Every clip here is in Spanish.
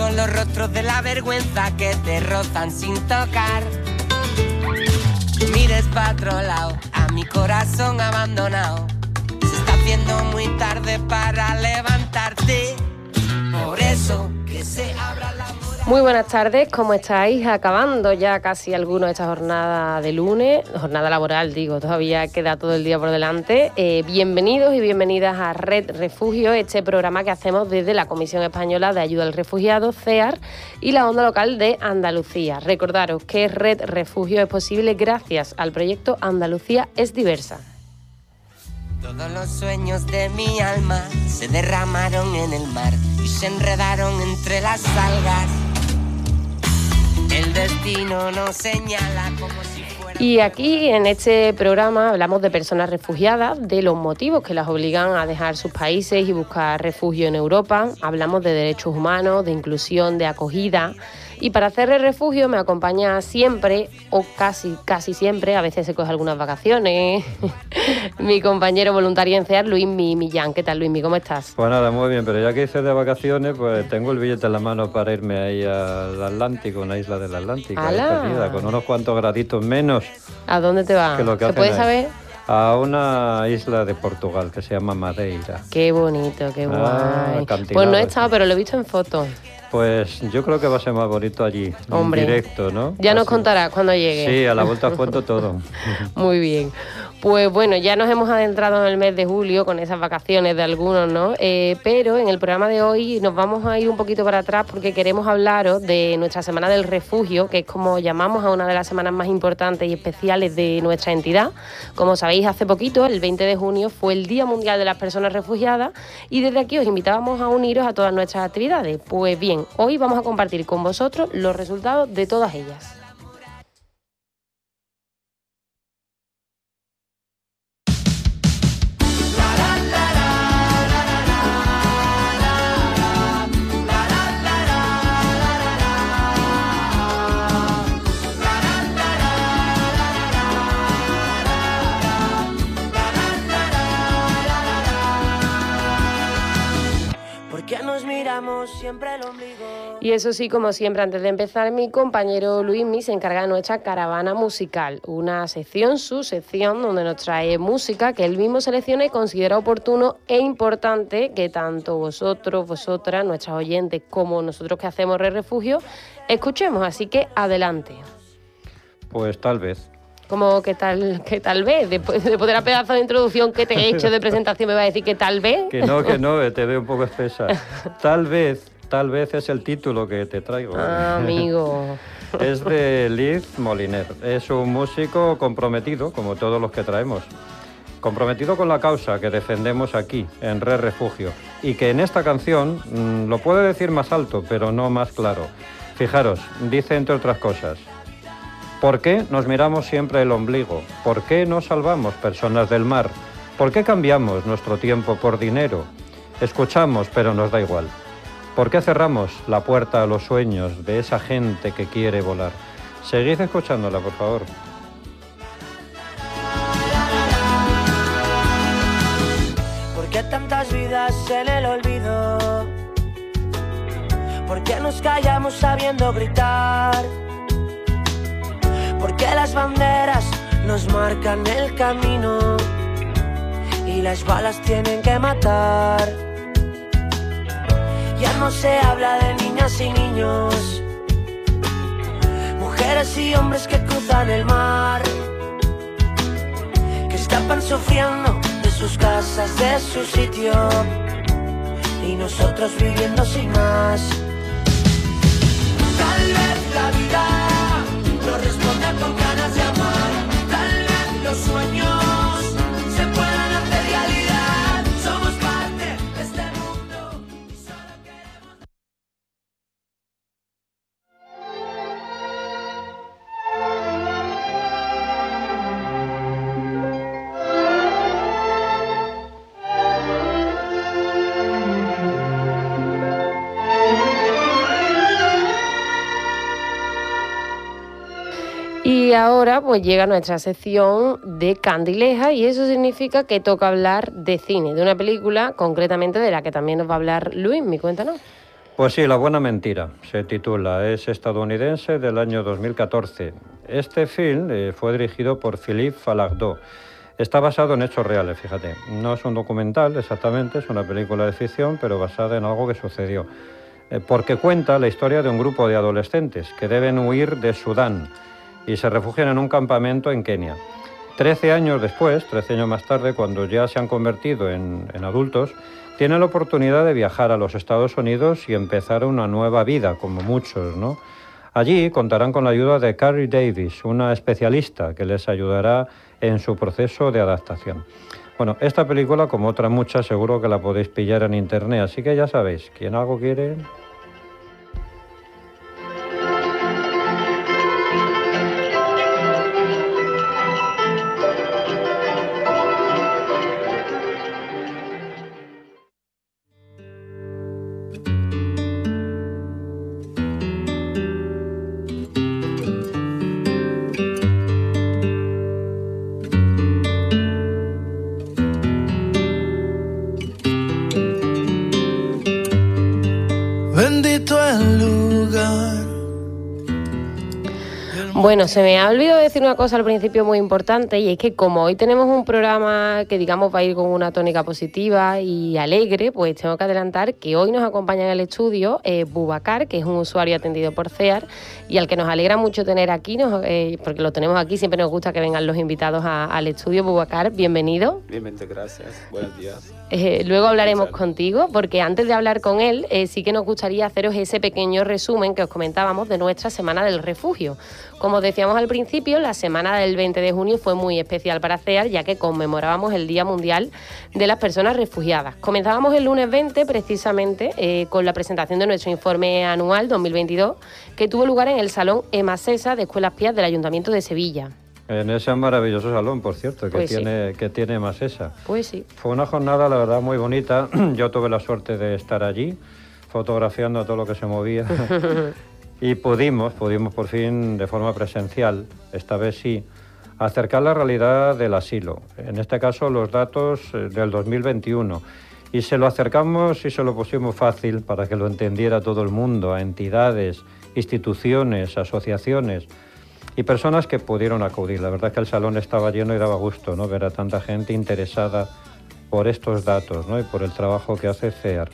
son los rostros de la vergüenza que te rozan sin tocar. Mires para otro lado, a mi corazón abandonado. Se está haciendo muy tarde para levantarte. Por eso que se abra la muy buenas tardes, ¿cómo estáis? Acabando ya casi alguno esta jornada de lunes, jornada laboral digo, todavía queda todo el día por delante. Eh, bienvenidos y bienvenidas a Red Refugio, este programa que hacemos desde la Comisión Española de Ayuda al Refugiado, CEAR, y la Onda Local de Andalucía. Recordaros que Red Refugio es posible gracias al proyecto Andalucía es diversa. Todos los sueños de mi alma se derramaron en el mar y se enredaron entre las algas. El destino nos señala como si fuera... Y aquí en este programa hablamos de personas refugiadas, de los motivos que las obligan a dejar sus países y buscar refugio en Europa. Hablamos de derechos humanos, de inclusión, de acogida y para hacer el refugio me acompaña siempre, o casi, casi siempre, a veces se coge algunas vacaciones, mi compañero voluntario en CEAR, Luis Millán. ¿Qué tal, Luis? ¿Cómo estás? Pues nada, muy bien, pero ya que hice de vacaciones, pues tengo el billete en la mano para irme ahí al Atlántico, una isla del Atlántico, ahí perdida, con unos cuantos graditos menos. ¿A dónde te vas? ¿Se puede saber? a una isla de Portugal que se llama Madeira. Qué bonito, qué ah, guay. pues no he estado, pero lo he visto en fotos. Pues yo creo que va a ser más bonito allí, en directo, ¿no? Ya nos contarás cuando llegue. Sí, a la vuelta cuento todo. Muy bien. Pues bueno, ya nos hemos adentrado en el mes de julio con esas vacaciones de algunos, ¿no? Eh, pero en el programa de hoy nos vamos a ir un poquito para atrás porque queremos hablaros de nuestra Semana del Refugio, que es como llamamos a una de las semanas más importantes y especiales de nuestra entidad. Como sabéis, hace poquito, el 20 de junio, fue el Día Mundial de las Personas Refugiadas y desde aquí os invitábamos a uniros a todas nuestras actividades. Pues bien, hoy vamos a compartir con vosotros los resultados de todas ellas. Y eso sí, como siempre, antes de empezar, mi compañero Luismi se encarga de nuestra caravana musical, una sección, su sección, donde nos trae música que él mismo selecciona y considera oportuno e importante que tanto vosotros, vosotras, nuestras oyentes, como nosotros que hacemos Re Refugio, escuchemos. Así que adelante. Pues tal vez. Como que tal, que tal vez, después, de de la pedazo de introducción que te he hecho de presentación, me va a decir que tal vez. Que no, que no, te veo un poco espesa. Tal vez, tal vez es el título que te traigo. Ah, amigo. Es de Liz Moliner. Es un músico comprometido, como todos los que traemos. Comprometido con la causa que defendemos aquí, en Red Refugio. Y que en esta canción mm, lo puede decir más alto, pero no más claro. Fijaros, dice entre otras cosas. ¿Por qué nos miramos siempre el ombligo? ¿Por qué no salvamos personas del mar? ¿Por qué cambiamos nuestro tiempo por dinero? Escuchamos, pero nos da igual. ¿Por qué cerramos la puerta a los sueños de esa gente que quiere volar? Seguid escuchándola, por favor. ¿Por qué tantas vidas en el olvido? ¿Por qué nos callamos sabiendo gritar? Porque las banderas nos marcan el camino y las balas tienen que matar. Ya no se habla de niñas y niños, mujeres y hombres que cruzan el mar, que escapan sufriendo de sus casas, de su sitio, y nosotros viviendo sin más. La vida pues llega nuestra sección de Candileja y eso significa que toca hablar de cine, de una película concretamente de la que también nos va a hablar Luis, mi cuéntanos. Pues sí, La Buena Mentira se titula, es estadounidense del año 2014. Este film eh, fue dirigido por Philippe Falardeau. Está basado en hechos reales, fíjate. No es un documental exactamente, es una película de ficción, pero basada en algo que sucedió. Eh, porque cuenta la historia de un grupo de adolescentes que deben huir de Sudán y se refugian en un campamento en Kenia. Trece años después, trece años más tarde, cuando ya se han convertido en, adultos, tiene la oportunidad de viajar a los Estados Unidos y empezar una nueva vida, como muchos, ¿no? Allí contarán con la ayuda de Carrie Davis, una especialista que les ayudará en su proceso de adaptación. Bueno, esta película, como otras muchas, seguro que la podéis pillar en internet, así que ya sabéis, quien algo quiere, Bueno, se me ha olvidado decir una cosa al principio muy importante y es que como hoy tenemos un programa que digamos va a ir con una tónica positiva y alegre, pues tengo que adelantar que hoy nos acompaña en el estudio eh, Bubacar, que es un usuario atendido por CEAR y al que nos alegra mucho tener aquí, eh, porque lo tenemos aquí, siempre nos gusta que vengan los invitados al estudio. Bubacar, bienvenido. Bienvenido, gracias. Buenos días. Eh, luego hablaremos contigo, porque antes de hablar con él, sí que nos gustaría haceros ese pequeño resumen que os comentábamos de nuestra Semana del Refugio. Como decíamos al principio, la semana del 20 de junio fue muy especial para CEAR, ya que conmemorábamos el Día Mundial de las Personas Refugiadas. Comenzábamos el lunes 20 precisamente eh, con la presentación de nuestro informe anual 2022, que tuvo lugar en el Salón EMASESA de Escuelas Pías del Ayuntamiento de Sevilla. En ese maravilloso salón, por cierto, que pues tiene, que tiene Masesa. Pues sí. Fue una jornada, la verdad, muy bonita. Yo tuve la suerte de estar allí, fotografiando todo lo que se movía. Y pudimos, pudimos por fin de forma presencial, esta vez sí, acercar la realidad del asilo, en este caso los datos eh, del 2021. Y se lo acercamos y se lo pusimos fácil para que lo entendiera todo el mundo, a entidades, instituciones, asociaciones y personas que pudieron acudir. La verdad es que el salón estaba lleno y daba gusto ¿no? ver a tanta gente interesada por estos datos ¿no? y por el trabajo que hace CEAR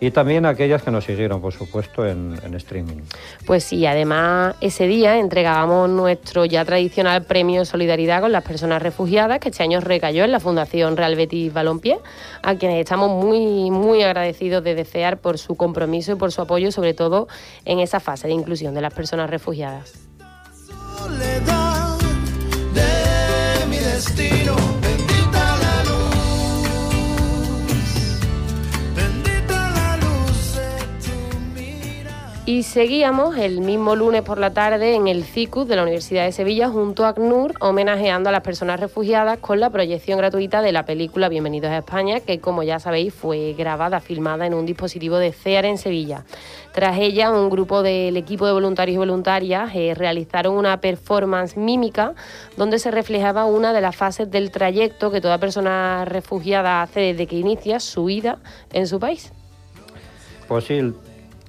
y también aquellas que nos siguieron, por supuesto, en, streaming. Pues sí, además ese día entregábamos nuestro ya tradicional premio Solidaridad con las personas refugiadas, que este año recayó en la Fundación Real Betis Balompié, a quienes estamos muy, muy agradecidos de desear por su compromiso y por su apoyo, sobre todo en esa fase de inclusión de las personas refugiadas. De mi destino. Y seguíamos el mismo lunes por la tarde en el CICUS de la Universidad de Sevilla junto a ACNUR, homenajeando a las personas refugiadas con la proyección gratuita de la película Bienvenidos a España, que como ya sabéis fue grabada, filmada en un dispositivo de CEAR en Sevilla. Tras ella, un grupo del equipo de voluntarios y voluntarias eh, realizaron una performance mímica donde se reflejaba una de las fases del trayecto que toda persona refugiada hace desde que inicia su vida en su país. Pues sí,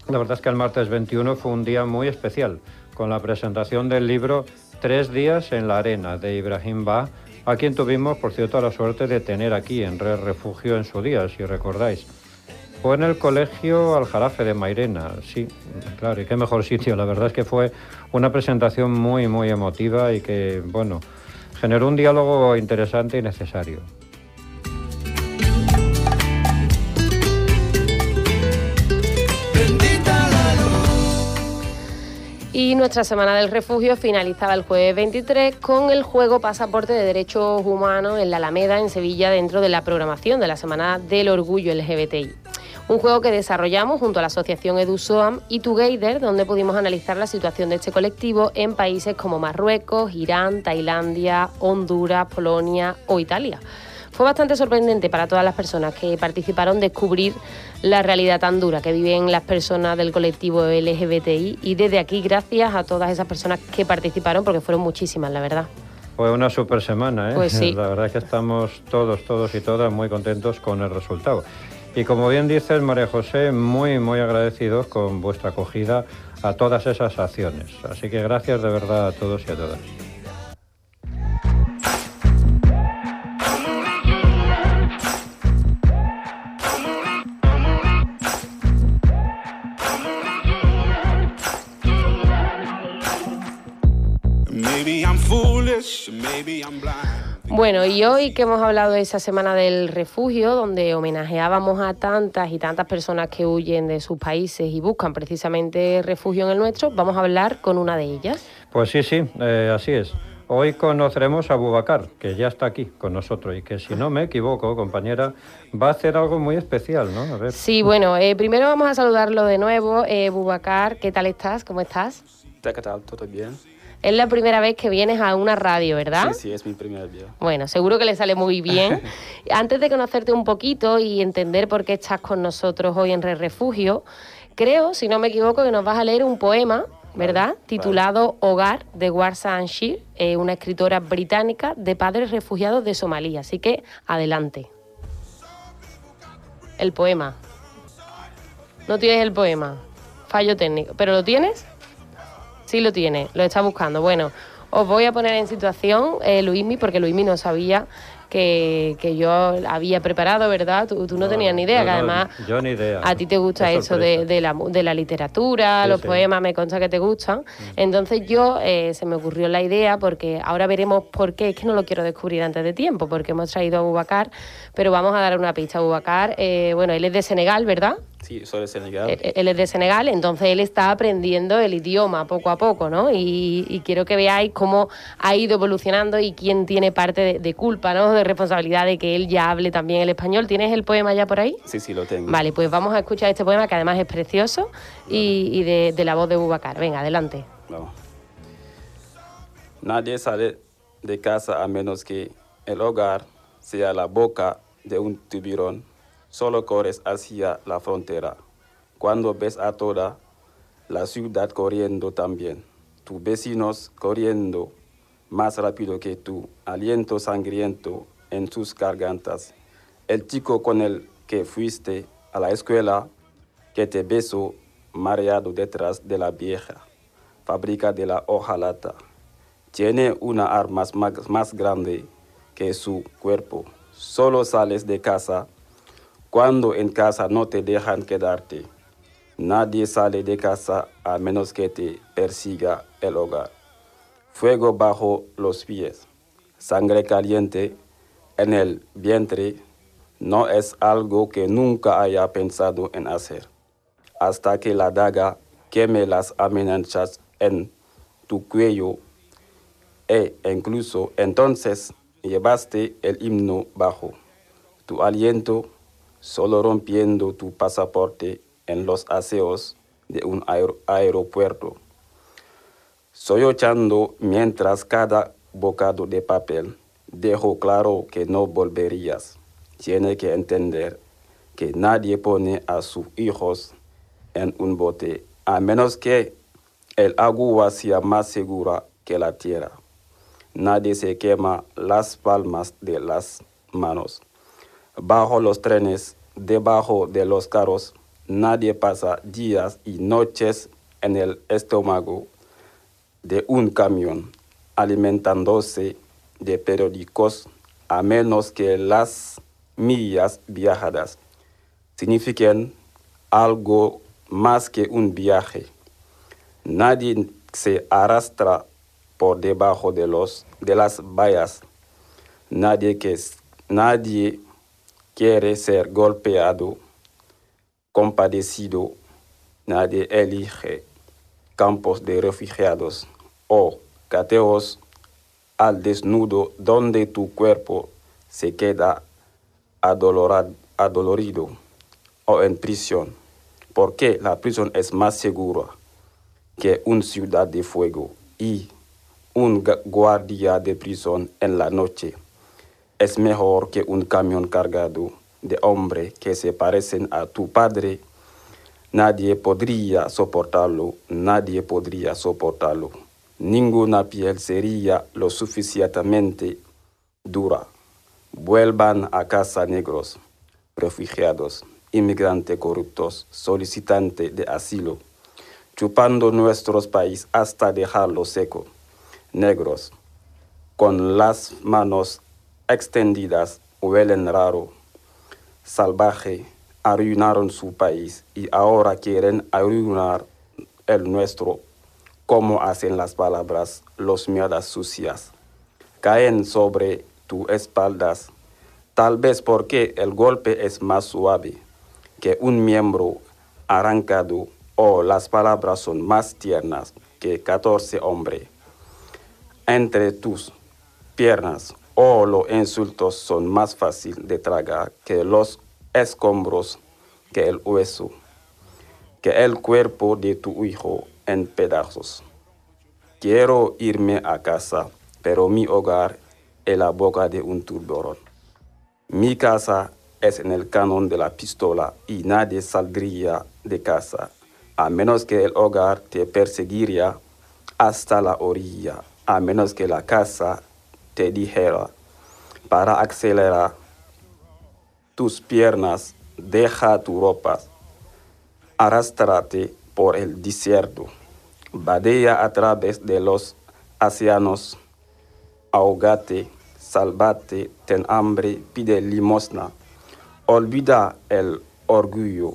la verdad es que el martes 21 fue un día muy especial, con la presentación del libro Tres días en la arena de Ibrahim Ba, a quien tuvimos, por cierto, la suerte de tener aquí en Red Refugio en su día, si recordáis. Fue en el colegio Aljarafe de Mairena, sí, claro, y qué mejor sitio. La verdad es que fue una presentación muy, muy emotiva y que, bueno, generó un diálogo interesante y necesario. Y nuestra Semana del Refugio finalizaba el jueves 23 con el juego Pasaporte de Derechos Humanos en la Alameda, en Sevilla, dentro de la programación de la Semana del Orgullo LGBTI. Un juego que desarrollamos junto a la asociación EduSoam y Together, donde pudimos analizar la situación de este colectivo en países como Marruecos, Irán, Tailandia, Honduras, Polonia o Italia. Fue bastante sorprendente para todas las personas que participaron descubrir la realidad tan dura que viven las personas del colectivo LGBTI y desde aquí gracias a todas esas personas que participaron porque fueron muchísimas, la verdad. Fue una super semana, ¿eh? Pues sí. La verdad es que estamos todos, todos y todas muy contentos con el resultado. Y como bien dices, María José, muy, muy agradecidos con vuestra acogida a todas esas acciones. Así que gracias de verdad a todos y a todas. Bueno, y hoy que hemos hablado de esa semana del refugio, donde homenajeábamos a tantas y tantas personas que huyen de sus países y buscan precisamente refugio en el nuestro, vamos a hablar con una de ellas. Pues sí, sí, eh, así es. Hoy conoceremos a Bubacar, que ya está aquí con nosotros y que si no me equivoco, compañera, va a hacer algo muy especial, ¿no? A ver. Sí, bueno, eh, primero vamos a saludarlo de nuevo. Eh, Bubacar, ¿qué tal estás? ¿Cómo estás? ¿Qué tal? ¿Todo bien? Es la primera vez que vienes a una radio, ¿verdad? Sí, sí, es mi primer día. Bueno, seguro que le sale muy bien. Antes de conocerte un poquito y entender por qué estás con nosotros hoy en Re Refugio, creo, si no me equivoco, que nos vas a leer un poema, ¿verdad? Titulado Hogar de Warsa Anshir, eh, una escritora británica de padres refugiados de Somalia. Así que adelante. El poema. No tienes el poema. Fallo técnico. ¿Pero lo tienes? Sí lo tiene, lo está buscando. Bueno, os voy a poner en situación, eh, Luismi, porque Luismi no sabía que, que, yo había preparado, ¿verdad? Tú, tú no, tenías ni idea, que además yo ni idea. a ti te gusta eso de, de, la, de la literatura, Sí, los sí. poemas, me consta que te gustan. Entonces yo eh, se me ocurrió la idea, porque ahora veremos por qué, es que no lo quiero descubrir antes de tiempo, porque hemos traído a Bubacar, pero vamos a dar una pista a Bubacar. Eh, bueno, él es de Senegal, ¿verdad? Sí, soy de Senegal. Él, él es de Senegal, entonces él está aprendiendo el idioma poco a poco, ¿no? Y, y quiero que veáis cómo ha ido evolucionando y quién tiene parte de, de culpa, ¿no? De responsabilidad de que él ya hable también el español. ¿Tienes el poema ya por ahí? Sí, sí, lo tengo. Vale, pues vamos a escuchar este poema que además es precioso y, y de, de la voz de Bubacar. Venga, adelante. Vamos. Nadie sale de casa a menos que el hogar sea la boca de un tiburón. Solo corres hacia la frontera. Cuando ves a toda la ciudad corriendo también, tus vecinos corriendo más rápido que tú, aliento sangriento en sus gargantas. El chico con el que fuiste a la escuela, que te besó mareado detrás de la vieja fábrica de la hojalata. Tiene una arma más, más grande que su cuerpo. Solo sales de casa cuando en casa no te dejan quedarte. Nadie sale de casa a menos que te persiga el hogar. Fuego bajo los pies, sangre caliente en el vientre, no es algo que nunca haya pensado en hacer. Hasta que la daga queme las amenazas en tu cuello e incluso entonces llevaste el himno bajo tu aliento, solo rompiendo tu pasaporte en los aseos de un aer- aeropuerto, sollozando mientras cada bocado de papel dejó claro que no volverías. Tiene que entender que nadie pone a sus hijos en un bote, a menos que el agua sea más segura que la tierra. Nadie se quema las palmas de las manos. Bajo los trenes, debajo de los carros, nadie pasa días y noches en el estómago de un camión alimentándose de periódicos a menos que las millas viajadas signifiquen algo más que un viaje. Nadie se arrastra por debajo de, los, de las vallas. Nadie, que, nadie quiere ser golpeado, compadecido. Nadie elige campos de refugiados o cateos al desnudo donde tu cuerpo se queda adolorad- adolorido o en prisión, porque la prisión es más segura que una ciudad de fuego y un gu- guardia de prisión en la noche es mejor que un camión cargado de hombres que se parecen a tu padre. Nadie podría soportarlo, nadie podría soportarlo. Ninguna piel sería lo suficientemente dura. Vuelvan a casa negros, refugiados, inmigrantes corruptos, solicitantes de asilo, chupando nuestros países hasta dejarlo seco. Negros, con las manos extendidas, huelen raro, salvaje, arruinaron su país y ahora quieren arruinar el nuestro, como hacen las palabras, los mierdas sucias. Caen sobre tu espaldas, tal vez porque el golpe es más suave que un miembro arrancado o las palabras son más tiernas que catorce hombres. Entre tus piernas o los insultos son más fáciles de tragar que los escombros, que el hueso, que el cuerpo de tu hijo en pedazos. Quiero irme a casa, pero mi hogar es la boca de un turborón. Mi casa es en el canon de la pistola y nadie saldría de casa, a menos que el hogar te perseguiría hasta la orilla, a menos que la casa te dijera, para acelerar tus piernas, deja tu ropa, arrastrate por el desierto, vadea a través de los océanos, ahogate, salvate, ten hambre, pide limosna, olvida el orgullo,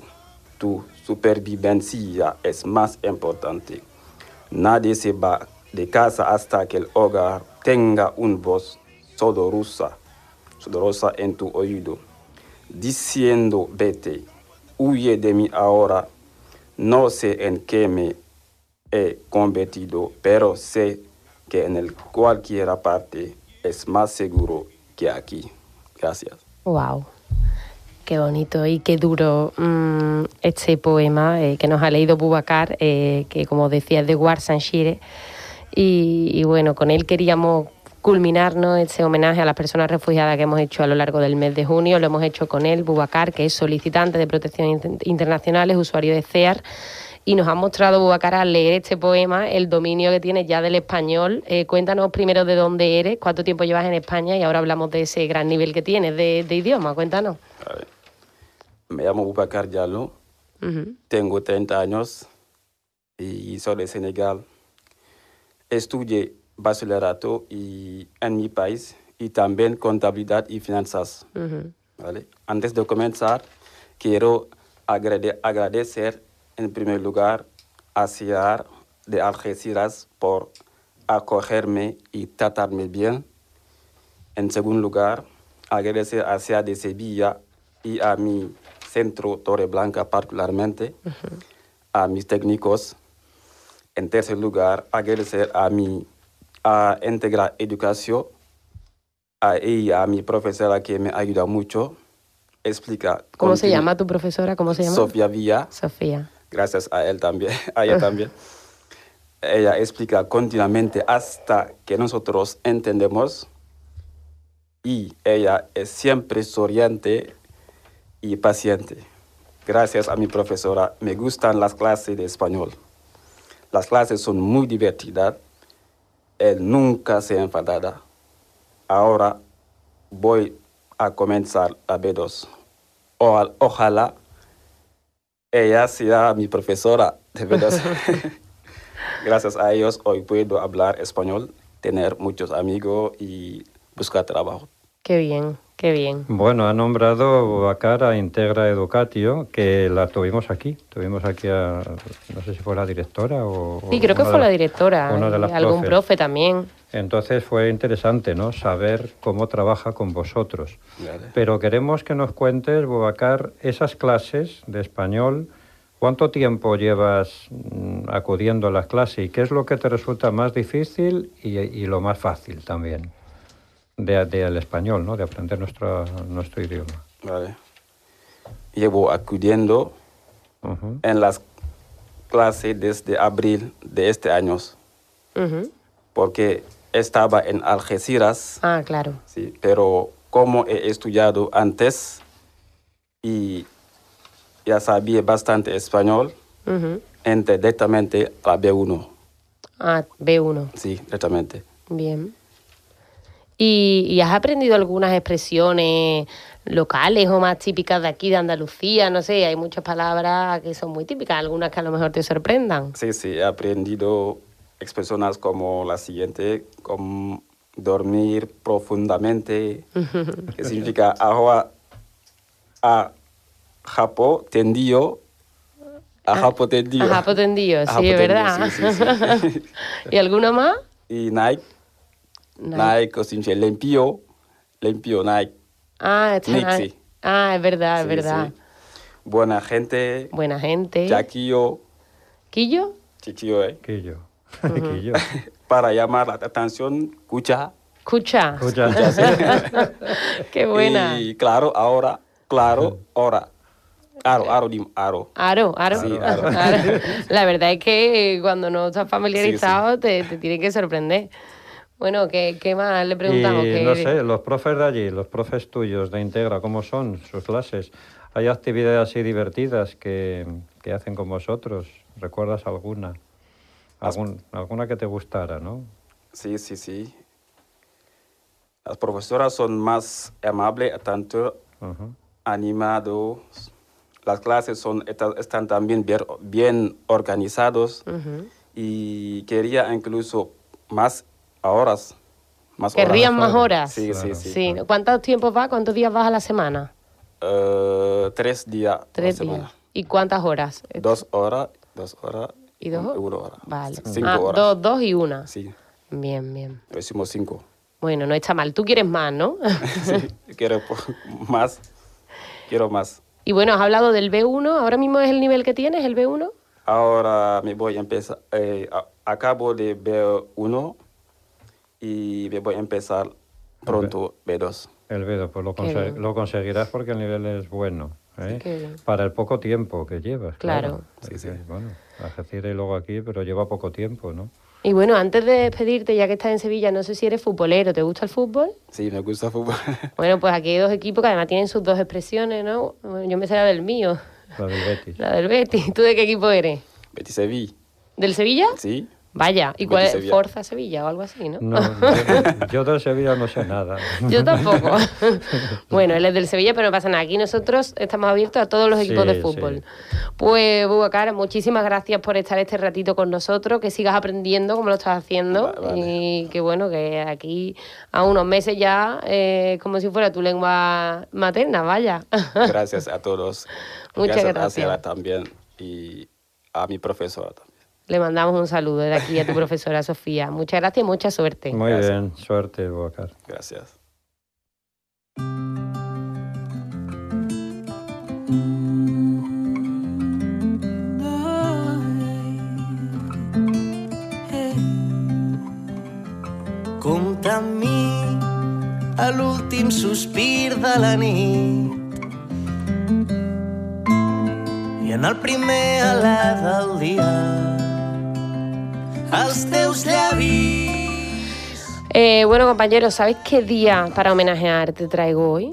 tu supervivencia es más importante. Nadie se va de casa hasta que el hogar tenga un voz sudorosa, sudorosa en tu oído, diciendo, vete, huye de mí ahora, no sé en qué me he convertido, pero sé que en el parte es más seguro que aquí. Gracias. Wow. Qué bonito y qué duro mm, este poema eh, que nos ha leído Bubacar, eh, que como decía es de Warsanshire. Y, y bueno, con él queríamos culminarnos este homenaje a las personas refugiadas que hemos hecho a lo largo del mes de junio. Lo hemos hecho con él, Bubacar, que es solicitante de protección internacional, es usuario de CEAR. Y nos ha mostrado, Bubacar, al leer este poema, el dominio que tienes ya del español. Eh, cuéntanos primero de dónde eres, cuánto tiempo llevas en España y ahora hablamos de ese gran nivel que tienes de, de idioma. Cuéntanos. Me llamo Bubacar Diallo, uh -huh. tengo 30 años y soy de Senegal. Estudié bachillerato y en mi país y también contabilidad y finanzas. Uh -huh. ¿vale? Antes de comenzar, quiero agrade agradecer en primer lugar a CIAR de Algeciras por acogerme y tratarme bien. En segundo lugar, agradecer a CIAR de Sevilla y a mi centro Torre Blanca particularmente, uh -huh. a mis técnicos. En tercer lugar, agradecer a mi a Integra Educación a, y a mi profesora que me ayuda mucho. Explica. ¿Cómo se llama tu profesora? ¿Cómo se llama? Sofía Villa. Sofía. Gracias a él también, a ella también. Ella explica continuamente hasta que nosotros entendemos y ella es siempre sonriente y paciente. Gracias a mi profesora, me gustan las clases de español. Las clases son muy divertidas. Él nunca se enfadada. Ahora voy a comenzar a B2. Ojalá, ojalá ella sea mi profesora de B2. Gracias a ellos hoy puedo hablar español, tener muchos amigos y buscar trabajo. Qué bien, qué bien. Bueno, ha nombrado a Integra Educatio, que la tuvimos aquí. Tuvimos aquí a, no sé si fue la directora o... Sí, creo que fue la directora. Una de las algún profes. profe también. Entonces fue interesante, ¿no? Saber cómo trabaja con vosotros. Vale. Pero queremos que nos cuentes, Bobacar, esas clases de español, ¿cuánto tiempo llevas mm, acudiendo a las clases y qué es lo que te resulta más difícil y, y lo más fácil también del de, el español, ¿no? De aprender nuestro, nuestro idioma. Vale. Llevo acudiendo uh -huh. en las clases desde abril de este año. Uh -huh. Porque estaba en Algeciras. Ah, claro. Sí, pero como he estudiado antes y ya sabía bastante español, Ujú. entré directamente a B1. Ah, B1. Sí, directamente. Bien. ¿Y, y has aprendido algunas expresiones locales o más típicas de aquí, de Andalucía? No sé, hay muchas palabras que son muy típicas, algunas que a lo mejor te sorprendan. Sí, sí, he aprendido expresiones como la siguiente, como dormir profundamente, que significa ahora a japo tendido, a japo tendido. Ajá, potendido, A sí, es tendido, verdad. sí, sí, sí. ¿Y alguna más? y Nike, Nike. Nike, significa limpio, limpio, Nike. Ah, está sí. Ah, es verdad, es Sí, verdad. sí. Buena gente, Buena gente. Chaquillo, ¿Quillo? chiquillo, eh. Quillo. Quillo. Para llamar la atención, escucha. Escucha. Escucha. Qué buena. Y claro, ahora, claro, ahora. Aro, aro, dim, aro. Aro, aro. Sí, aro. Aro. La verdad es que cuando no estás familiarizado Te, te tiene que sorprender. Bueno, ¿qué, qué más le preguntamos? Y ¿Qué- no sé, los profes de allí, los profes tuyos de Integra, ¿cómo son sus clases? ¿Hay actividades así divertidas que, que hacen con vosotros? ¿Recuerdas alguna? Algún- alguna que te gustara, ¿no? Sí, sí, sí. Las profesoras son más amables, tanto Ujú. animados. Las clases son, están también bien, bien organizados. Ujú. Y quería incluso más horas. Más ¿Querrían más horas. horas? Sí, Claro. sí, sí. Sí. ¿Cuántos tiempos vas? ¿Cuántos días vas a la semana? Eh, tres días. a la Tres semana. días. ¿Y cuántas horas? Dos horas, dos horas. ¿Y dos horas? Una hora. Vale. Cinco Ah, horas. Dos, dos y una. Sí, Bien, bien. lo hicimos cinco. Bueno, no está mal. Tú quieres más, ¿no? Sí, quiero más. Quiero más. y bueno, has hablado del B1. ¿Ahora mismo es el nivel que tienes, el B1? Ahora me voy a empezar. eh, a- acabo de B1 y voy a empezar pronto B2. El Vedo, pues lo, conse- lo conseguirás porque el nivel es bueno. ¿eh? Bien. Para el poco tiempo que llevas. Claro. Porque, Bueno, Algeciras y luego aquí, pero lleva poco tiempo, ¿no? Y bueno, antes de despedirte, ya que estás en Sevilla, no sé si eres futbolero. ¿Te gusta el fútbol? Sí, me gusta fútbol. Bueno, pues aquí hay dos equipos que además tienen sus dos expresiones, ¿no? Bueno, yo me sé la del mío, La del Betis. la del Betis. ¿Tú de qué equipo eres? Betis Sevilla. ¿Del Sevilla? Sí. Vaya, ¿y cuál es? Forza Sevilla o algo así, ¿no? No, yo, yo del Sevilla no sé nada. Yo tampoco. bueno, él es del Sevilla, pero no pasa nada. Aquí nosotros estamos abiertos a todos los equipos Sí, de fútbol. sí. Pues, Bubacar, muchísimas gracias por estar este ratito con nosotros, que sigas aprendiendo como lo estás haciendo vale. y que bueno, que aquí a unos meses ya, eh, como si fuera tu lengua materna, vaya. Gracias a todos. Muchas a gracias. Ciara también y a mi profesora también. Le mandamos un saludo de aquí a tu profesora Sofía. Muchas gracias y mucha suerte. Muy Gracias. bien, suerte, Bocar. Gracias. Compta amb mi a l'últim sospir de la nit i en el primer alè del dia els teus llavis Eh, bueno, compañeros, ¿sabéis qué día para homenajear te traigo hoy?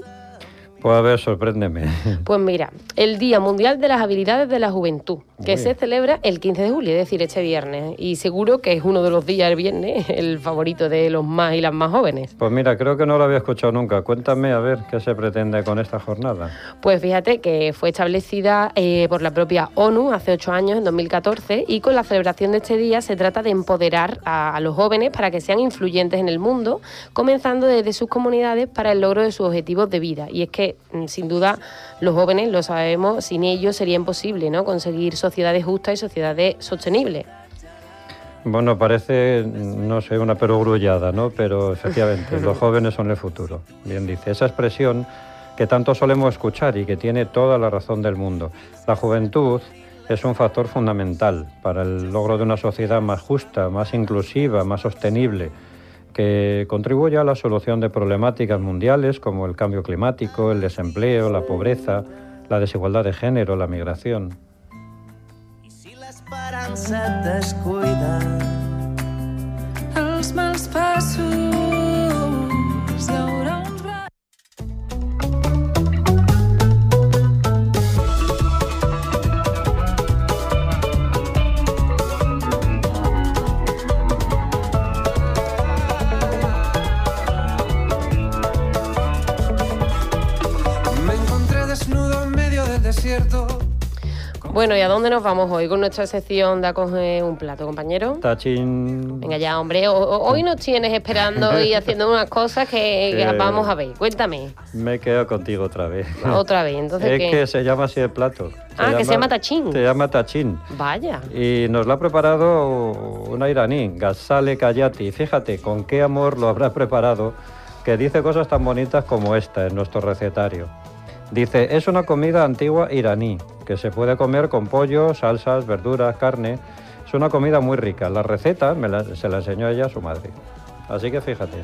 Pues a ver, sorpréndeme. Pues mira, el Día Mundial de las Habilidades de la Juventud, que se celebra el 15 de julio, es decir, este viernes. Y seguro que es uno de los días, el viernes, el favorito de los más y las más jóvenes. Pues mira, creo que no lo había escuchado nunca. Cuéntame a ver qué se pretende con esta jornada. Pues fíjate que fue establecida eh, por la propia ONU hace ocho años, en 2014, y con la celebración de este día se trata de empoderar a, a los jóvenes para que sean influyentes en el mundo, comenzando desde sus comunidades para el logro de sus objetivos de vida. Y es que, mm, sin duda, los jóvenes, lo sabemos, sin ellos sería imposible ¿no? conseguir sociedades justas y sociedades sostenibles. Bueno, parece, no sé, una perogrullada, ¿no? Pero efectivamente, los jóvenes son el futuro. Bien dice, esa expresión que tanto solemos escuchar y que tiene toda la razón del mundo. La juventud es un factor fundamental para el logro de una sociedad más justa, más inclusiva, más sostenible, que contribuya a la solución de problemáticas mundiales como el cambio climático, el desempleo, la pobreza, la desigualdad de género, la migración. L'esperança et descuida. Els mals Bueno, ¿y a dónde nos vamos hoy con nuestra sección de un plato, compañero? Tachín. Venga ya, hombre, o- o- hoy nos tienes esperando y haciendo unas cosas que, que Eh, vamos a ver. Cuéntame, Me he quedado contigo otra vez. otra vez. Entonces, es ¿qué? que se llama así el plato. Ah, que se llama tachín. Se llama tachín. Vaya. Y nos lo ha preparado una iraní, Ghazale Kayati. Fíjate con qué amor lo habrá preparado, que dice cosas tan bonitas como esta en nuestro recetario. Dice, es una comida antigua iraní, que se puede comer con pollo, salsas, verduras, carne. Es una comida muy rica. La receta se la enseñó ella a su madre. Así que fíjate.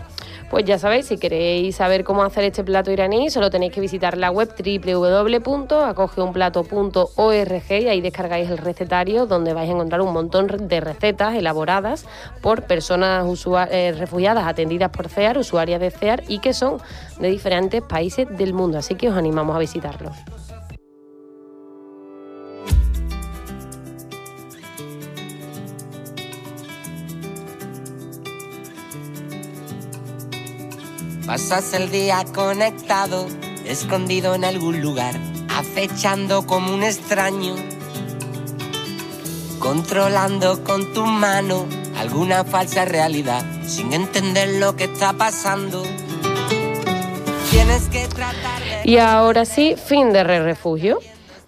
Pues ya sabéis, si queréis saber cómo hacer este plato iraní, solo tenéis que visitar la web www.acogeunplato.org y ahí descargáis el recetario donde vais a encontrar un montón de recetas elaboradas por personas eh, refugiadas atendidas por CEAR, usuarias de CEAR y que son de diferentes países del mundo. Así que os animamos a visitarlo. Pasas el día conectado, escondido en algún lugar, acechando como un extraño, controlando con tu mano alguna falsa realidad, sin entender lo que está pasando. Tienes que tratar de... Y ahora sí, fin de Re Refugio.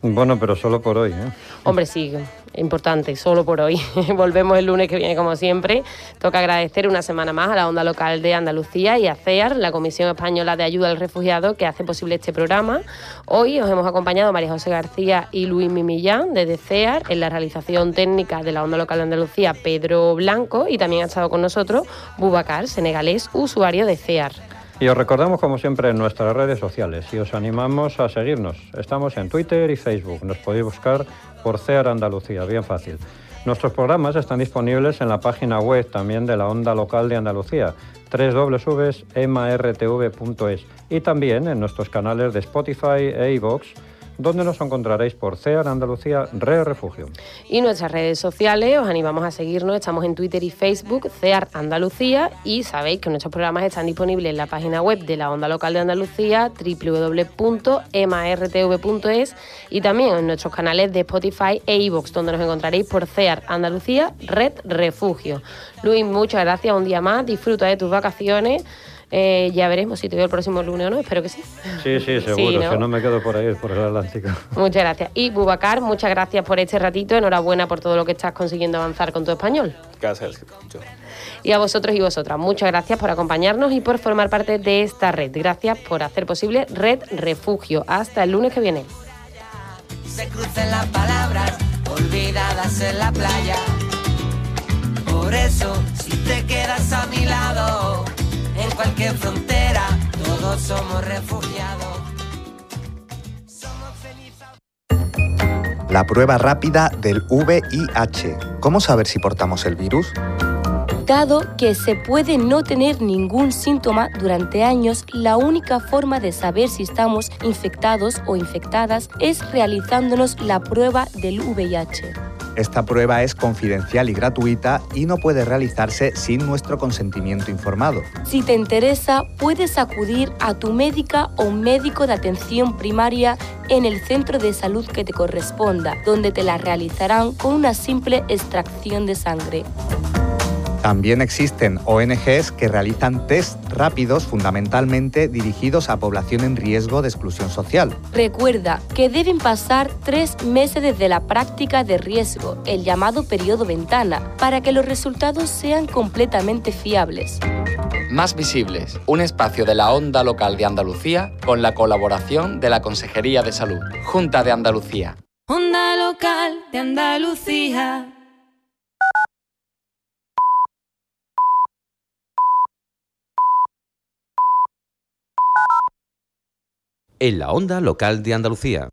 Bueno, pero solo por hoy. ¿eh? Hombre, sí, importante, solo por hoy. Volvemos el lunes que viene, como siempre. Toca agradecer una semana más a la Onda Local de Andalucía y a CEAR, la Comisión Española de Ayuda al Refugiado, que hace posible este programa. Hoy os hemos acompañado María José García y Luis Mimillán, desde CEAR, en la realización técnica de la Onda Local de Andalucía, Pedro Blanco, y también ha estado con nosotros Bubacar, senegalés, usuario de CEAR. Y os recordamos, como siempre, en nuestras redes sociales y os animamos a seguirnos. Estamos en Twitter y Facebook. Nos podéis buscar por CEAR Andalucía, bien fácil. Nuestros programas están disponibles en la página web también de la Onda Local de Andalucía, www.emartv.es y también en nuestros canales de Spotify e iVoox, donde nos encontraréis por CEAR Andalucía Re Refugio. Y nuestras redes sociales, os animamos a seguirnos, estamos en Twitter y Facebook, CEAR Andalucía, y sabéis que nuestros programas están disponibles en la página web de la Onda Local de Andalucía, www.emartv.es, y también en nuestros canales de Spotify e iVoox, donde nos encontraréis por CEAR Andalucía, Red Refugio. Luis, muchas gracias un día más, disfruta de tus vacaciones. Eh, ya veremos si te veo el próximo lunes o no, espero que sí. Sí, sí, seguro, ¿no? que no me quedo por ahí, por el Atlántico. Muchas gracias. Y Bubacar, muchas gracias por este ratito. Enhorabuena por todo lo que estás consiguiendo avanzar con tu español. Gracias. Yo. Y a vosotros y vosotras, muchas gracias por acompañarnos y por formar parte de esta red. Gracias por hacer posible Red Refugio. Hasta el lunes que viene. se crucen las palabras olvidadas en la playa. Por eso, si te quedas a mi lado, cualquier frontera, todos somos refugiados. Somos felices. La prueba rápida del VIH. ¿Cómo saber si portamos el virus? Dado que se puede no tener ningún síntoma durante años, la única forma de saber si estamos infectados o infectadas es realizándonos la prueba del VIH. Esta prueba es confidencial y gratuita y no puede realizarse sin nuestro consentimiento informado. Si te interesa, puedes acudir a tu médica o médico de atención primaria en el centro de salud que te corresponda, donde te la realizarán con una simple extracción de sangre. También existen ONGs que realizan test rápidos fundamentalmente dirigidos a población en riesgo de exclusión social. Recuerda que deben pasar tres meses desde la práctica de riesgo, el llamado periodo ventana, para que los resultados sean completamente fiables. Más Visibles, un espacio de la onda local de Andalucía con la colaboración de la Consejería de Salud, Junta de Andalucía. Onda local de Andalucía. En la onda local de Andalucía.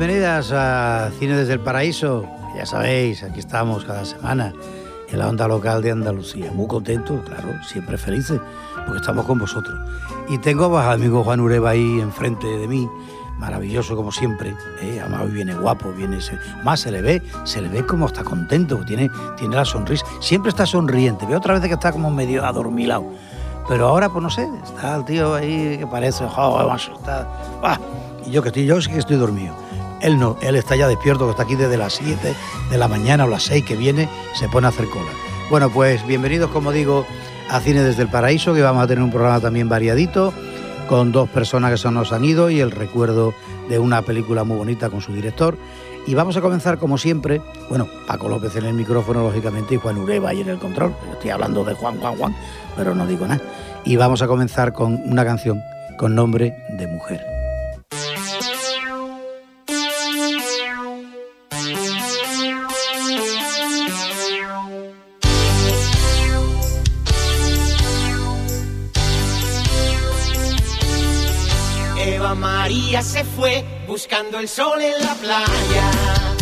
Bienvenidas a Cine desde el Paraíso. Ya sabéis, aquí estamos cada semana en la onda local de Andalucía. Muy contentos, claro, siempre felices, porque estamos con vosotros. Y tengo a mi amigo Juan Ureba ahí enfrente de mí, maravilloso como siempre. ¿eh? Además hoy viene guapo, viene más se le ve, se le ve como está contento, tiene, tiene la sonrisa, siempre está sonriente. Veo otra vez que está como medio adormilado. Pero ahora, pues no sé, está el tío ahí que parece, oh, está, y yo que estoy, yo sí que estoy dormido. Él no, él está ya despierto, que está aquí desde las 7 de la mañana o las 6 que viene, se pone a hacer cola. Bueno, pues bienvenidos, como digo, a Cine desde el Paraíso, que vamos a tener un programa también variadito, con dos personas que se nos han ido y el recuerdo de una película muy bonita con su director. Y vamos a comenzar como siempre, bueno, Paco López en el micrófono, lógicamente, y Juan Ureba ahí en el control. Estoy hablando de Juan, Juan, Juan, pero no digo nada. Y vamos a comenzar con una canción con nombre de mujer. Buscando el sol en la playa